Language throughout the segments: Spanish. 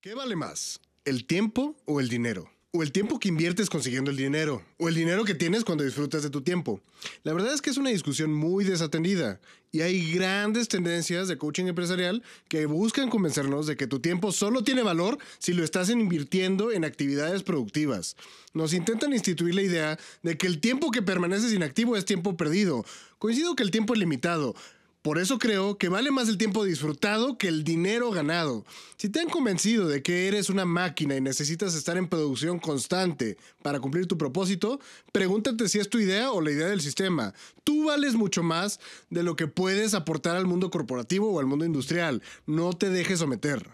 ¿Qué vale más? ¿El tiempo o el dinero? O el tiempo que inviertes consiguiendo el dinero, o el dinero que tienes cuando disfrutas de tu tiempo. La verdad es que es una discusión muy desatendida, y hay grandes tendencias de coaching empresarial que buscan convencernos de que tu tiempo solo tiene valor si lo estás invirtiendo en actividades productivas. Nos intentan instituir la idea de que el tiempo que permaneces inactivo es tiempo perdido. Coincido que el tiempo es limitado, por eso creo que vale más el tiempo disfrutado que el dinero ganado. Si te han convencido de que eres una máquina y necesitas estar en producción constante para cumplir tu propósito, pregúntate si es tu idea o la idea del sistema. Tú vales mucho más de lo que puedes aportar al mundo corporativo o al mundo industrial. No te dejes someter.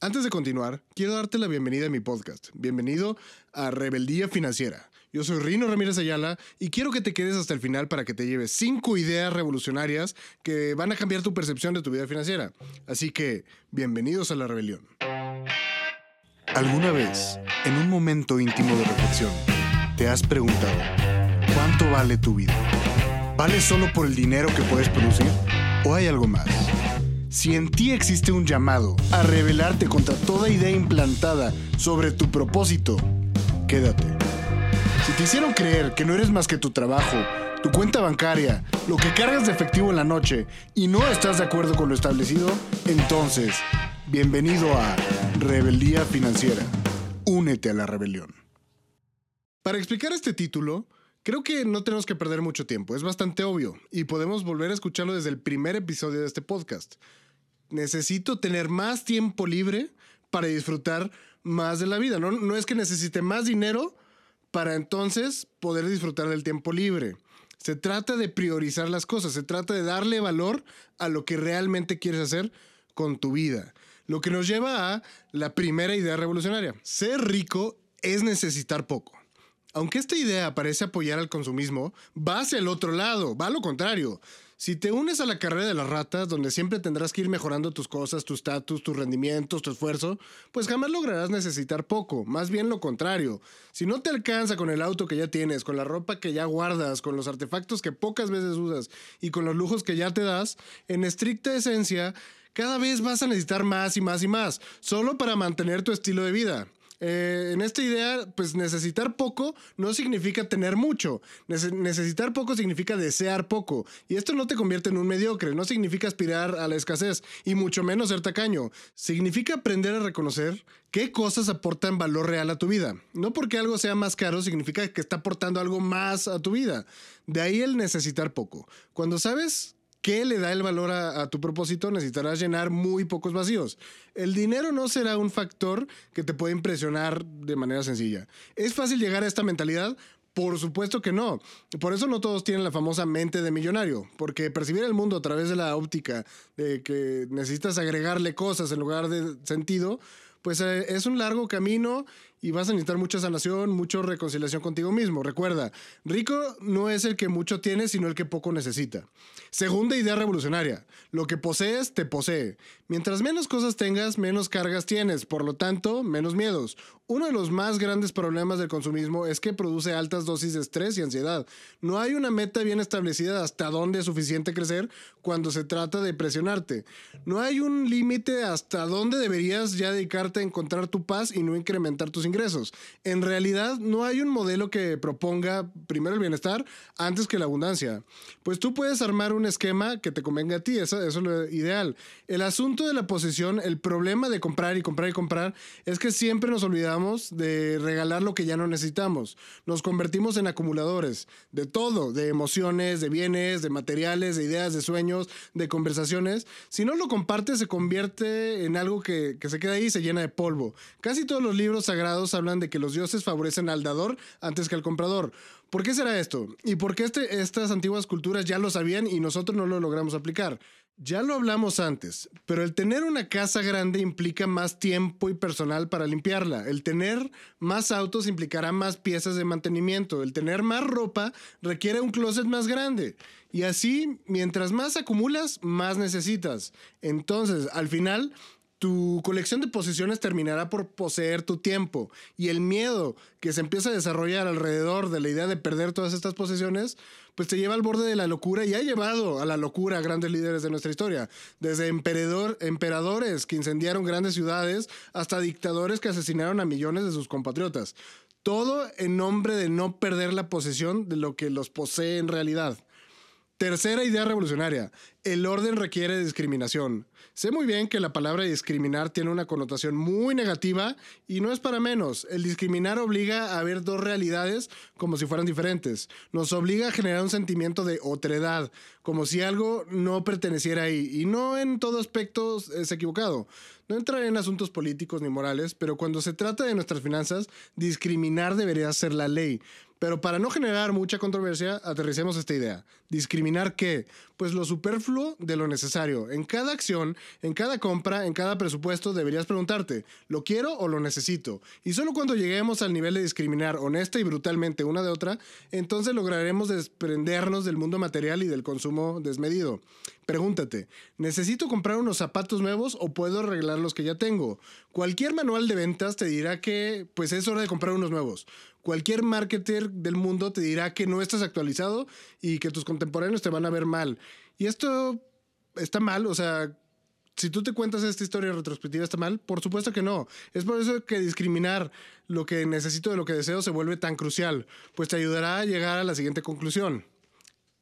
Antes de continuar, quiero darte la bienvenida a mi podcast. Bienvenido a Rebeldía Financiera yo soy Rino Ramírez Ayala y quiero que te quedes hasta el final para que te lleves cinco ideas revolucionarias que van a cambiar tu percepción de tu vida financiera. Así que, bienvenidos a la rebelión. ¿Alguna vez, en un momento íntimo de reflexión, te has preguntado, ¿cuánto vale tu vida? ¿Vale solo por el dinero que puedes producir? ¿O hay algo más? Si en ti existe un llamado a rebelarte contra toda idea implantada sobre tu propósito, quédate te hicieron creer que no eres más que tu trabajo, tu cuenta bancaria, lo que cargas de efectivo en la noche y no estás de acuerdo con lo establecido, entonces, bienvenido a Rebeldía Financiera. Únete a la rebelión. Para explicar este título, creo que no tenemos que perder mucho tiempo, es bastante obvio y podemos volver a escucharlo desde el primer episodio de este podcast. Necesito tener más tiempo libre para disfrutar más de la vida. No, no es que necesite más dinero para entonces poder disfrutar del tiempo libre. Se trata de priorizar las cosas, se trata de darle valor a lo que realmente quieres hacer con tu vida. Lo que nos lleva a la primera idea revolucionaria. Ser rico es necesitar poco. Aunque esta idea parece apoyar al consumismo, va hacia el otro lado, va a lo contrario. Si te unes a la carrera de las ratas, donde siempre tendrás que ir mejorando tus cosas, tu estatus, tus rendimientos, tu esfuerzo, pues jamás lograrás necesitar poco, más bien lo contrario. Si no te alcanza con el auto que ya tienes, con la ropa que ya guardas, con los artefactos que pocas veces usas y con los lujos que ya te das, en estricta esencia, cada vez vas a necesitar más y más y más, solo para mantener tu estilo de vida. Eh, en esta idea, pues necesitar poco no significa tener mucho. necesitar poco significa desear poco. Y esto no te convierte en un mediocre, no significa aspirar a la escasez, y mucho menos ser tacaño. Significa aprender a reconocer qué cosas aportan valor real a tu vida. No porque algo sea más caro significa que está aportando algo más a tu vida. De ahí el necesitar poco. Cuando sabes ¿Qué le da el valor a, tu propósito? Necesitarás llenar muy pocos vacíos. El dinero no será un factor que te pueda impresionar de manera sencilla. ¿Es fácil llegar a esta mentalidad? Por supuesto que no. Por eso no todos tienen la famosa mente de millonario, porque percibir el mundo a través de la óptica de que necesitas agregarle cosas en lugar de sentido, pues eh, es un largo camino y vas a necesitar mucha sanación, mucha reconciliación contigo mismo. Recuerda, rico no es el que mucho tiene, sino el que poco necesita. Segunda idea revolucionaria, lo que posees te posee. Mientras menos cosas tengas, menos cargas tienes, por lo tanto, menos miedos. Uno de los más grandes problemas del consumismo es que produce altas dosis de estrés y ansiedad. No hay una meta bien establecida hasta dónde es suficiente crecer cuando se trata de presionarte. No hay un límite hasta dónde deberías ya dedicarte a encontrar tu paz y no incrementar tus ingresos ingresos. En realidad no hay un modelo que proponga primero el bienestar antes que la abundancia. Pues tú puedes armar un esquema que te convenga a ti, eso, eso es lo ideal. El asunto de la posesión, el problema de comprar y comprar y comprar es que siempre nos olvidamos de regalar lo que ya no necesitamos. Nos convertimos en acumuladores de todo, de emociones, de bienes, de materiales, de ideas, de sueños, de conversaciones. Si no lo compartes se convierte en algo que, que se queda ahí y se llena de polvo. Casi todos los libros sagrados hablan de que los dioses favorecen al dador antes que al comprador. ¿Por qué será esto? ¿Y por qué este, estas antiguas culturas ya lo sabían y nosotros no lo logramos aplicar? Ya lo hablamos antes, pero el tener una casa grande implica más tiempo y personal para limpiarla. El tener más autos implicará más piezas de mantenimiento. El tener más ropa requiere un closet más grande. Y así, mientras más acumulas, más necesitas. Entonces, al final, tu colección de posesiones terminará por poseer tu tiempo y el miedo que se empieza a desarrollar alrededor de la idea de perder todas estas posesiones, pues te lleva al borde de la locura y ha llevado a la locura a grandes líderes de nuestra historia, desde emperador, emperadores que incendiaron grandes ciudades hasta dictadores que asesinaron a millones de sus compatriotas. Todo en nombre de no perder la posesión de lo que los posee en realidad. Tercera idea revolucionaria. El orden requiere discriminación. Sé muy bien que la palabra discriminar tiene una connotación muy negativa y no es para menos. El discriminar obliga a ver dos realidades como si fueran diferentes. Nos obliga a generar un sentimiento de otredad, como si algo no perteneciera ahí. Y no en todo aspecto es equivocado. No entraré en asuntos políticos ni morales, pero cuando se trata de nuestras finanzas, discriminar debería ser la ley. Pero para no generar mucha controversia, aterricemos esta idea. ¿Discriminar qué? Pues lo superfluo de lo necesario. En cada acción, en cada compra, en cada presupuesto, deberías preguntarte, ¿lo quiero o lo necesito? Y solo cuando lleguemos al nivel de discriminar honesta y brutalmente una de otra, entonces lograremos desprendernos del mundo material y del consumo desmedido. Pregúntate, ¿necesito comprar unos zapatos nuevos o puedo arreglar los que ya tengo? Cualquier manual de ventas te dirá que pues es hora de comprar unos nuevos. Cualquier marketer del mundo te dirá que no estás actualizado y que tus contemporáneos te van a ver mal. Y esto está mal, o sea, si tú te cuentas esta historia retrospectiva está mal, por supuesto que no. Es por eso que discriminar lo que necesito de lo que deseo se vuelve tan crucial, pues te ayudará a llegar a la siguiente conclusión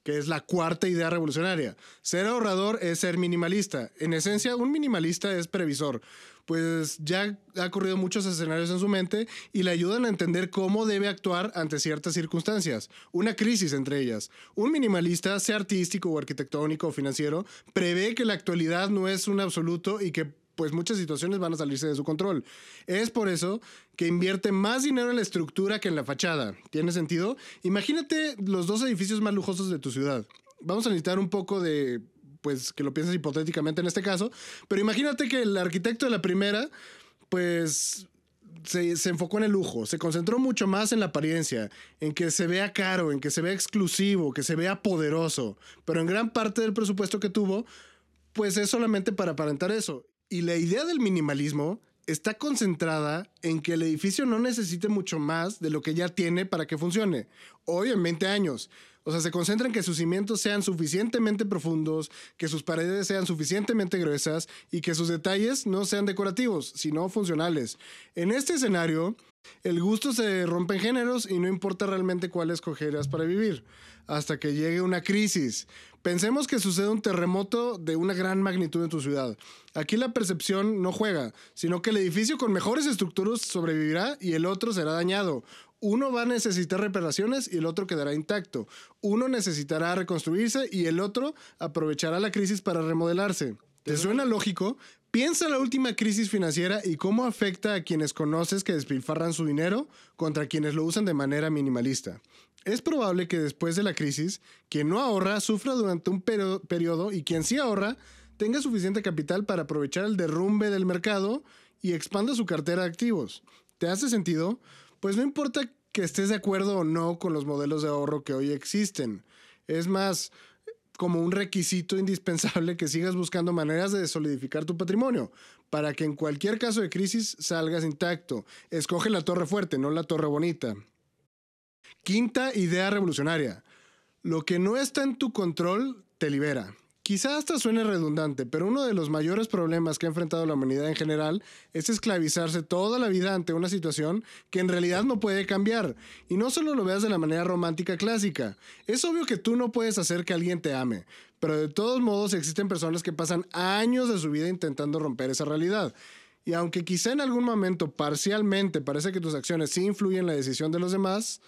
que es la cuarta idea revolucionaria. Ser ahorrador es ser minimalista. En esencia, un minimalista es previsor, pues ya ha corrido muchos escenarios en su mente y le ayudan a entender cómo debe actuar ante ciertas circunstancias, una crisis entre ellas. Un minimalista, sea artístico o arquitectónico o financiero, prevé que la actualidad no es un absoluto y que pues muchas situaciones van a salirse de su control. Es por eso que invierte más dinero en la estructura que en la fachada. ¿Tiene sentido? Imagínate los dos edificios más lujosos de tu ciudad. Vamos a necesitar un poco de, pues que lo pienses hipotéticamente en este caso, pero imagínate que el arquitecto de la primera, pues se, se, enfocó en el lujo, se concentró mucho más en la apariencia, en que se vea caro, en que se vea exclusivo, que se vea poderoso, pero en gran parte del presupuesto que tuvo, pues es solamente para aparentar eso. Y la idea del minimalismo está concentrada en que el edificio no necesite mucho más de lo que ya tiene para que funcione. Hoy en 20 años. O sea, se concentra en que sus cimientos sean suficientemente profundos, que sus paredes sean suficientemente gruesas y que sus detalles no sean decorativos, sino funcionales. En este escenario, el gusto se rompe en géneros y no importa realmente cuál escogerás para vivir, hasta que llegue una crisis. Pensemos que sucede un terremoto de una gran magnitud en tu ciudad. Aquí la percepción no juega, sino que el edificio con mejores estructuras sobrevivirá y el otro será dañado. Uno va a necesitar reparaciones y el otro quedará intacto. Uno necesitará reconstruirse y el otro aprovechará la crisis para remodelarse. ¿Te suena lógico? Piensa en la última crisis financiera y cómo afecta a quienes conoces que despilfarran su dinero contra quienes lo usan de manera minimalista. Es probable que después de la crisis, quien no ahorra sufra durante un periodo y quien sí ahorra tenga suficiente capital para aprovechar el derrumbe del mercado y expanda su cartera de activos. ¿Te hace sentido? Pues no importa que estés de acuerdo o no con los modelos de ahorro que hoy existen. Es más, como un requisito indispensable que sigas buscando maneras de solidificar tu patrimonio, para que en cualquier caso de crisis salgas intacto. Escoge la torre fuerte, no la torre bonita. Quinta idea revolucionaria. Lo que no está en tu control te libera. Quizás hasta suene redundante, pero uno de los mayores problemas que ha enfrentado la humanidad en general es esclavizarse toda la vida ante una situación que en realidad no puede cambiar. Y no solo lo veas de la manera romántica clásica. Es obvio que tú no puedes hacer que alguien te ame, pero de todos modos existen personas que pasan años de su vida intentando romper esa realidad. Y aunque quizá en algún momento parcialmente parece que tus acciones sí influyen en la decisión de los demás,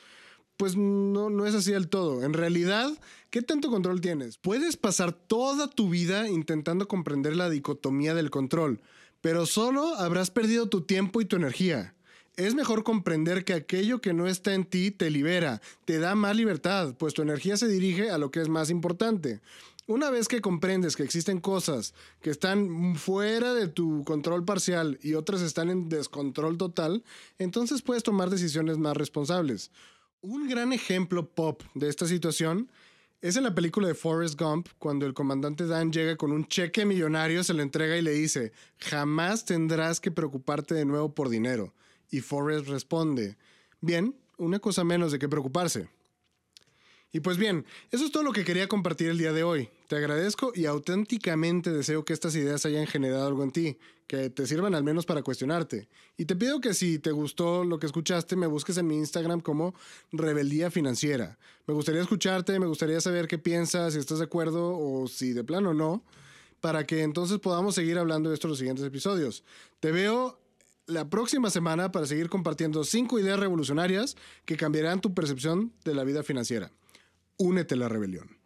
pues no, no es así del todo. En realidad, ¿qué tanto control tienes? Puedes pasar toda tu vida intentando comprender la dicotomía del control, pero solo habrás perdido tu tiempo y tu energía. Es mejor comprender que aquello que no está en ti te libera, te da más libertad, pues tu energía se dirige a lo que es más importante. Una vez que comprendes que existen cosas que están fuera de tu control parcial y otras están en descontrol total, entonces puedes tomar decisiones más responsables. Un gran ejemplo pop de esta situación Es en la película de Forrest Gump cuando el comandante Dan llega con un cheque millonario, se lo entrega y le dice, jamás tendrás que preocuparte de nuevo por dinero. Y Forrest responde, bien, una cosa menos de qué preocuparse. Y pues bien, eso es todo lo que quería compartir el día de hoy. Te agradezco y auténticamente deseo que estas ideas hayan generado algo en ti, que te sirvan al menos para cuestionarte. Y te pido que si te gustó lo que escuchaste, me busques en mi Instagram como Rebeldía Financiera. Me gustaría escucharte, me gustaría saber qué piensas, si estás de acuerdo o si de plano no, para que entonces podamos seguir hablando de esto en los siguientes episodios. Te veo la próxima semana para seguir compartiendo cinco ideas revolucionarias que cambiarán tu percepción de la vida financiera. Únete a la rebelión.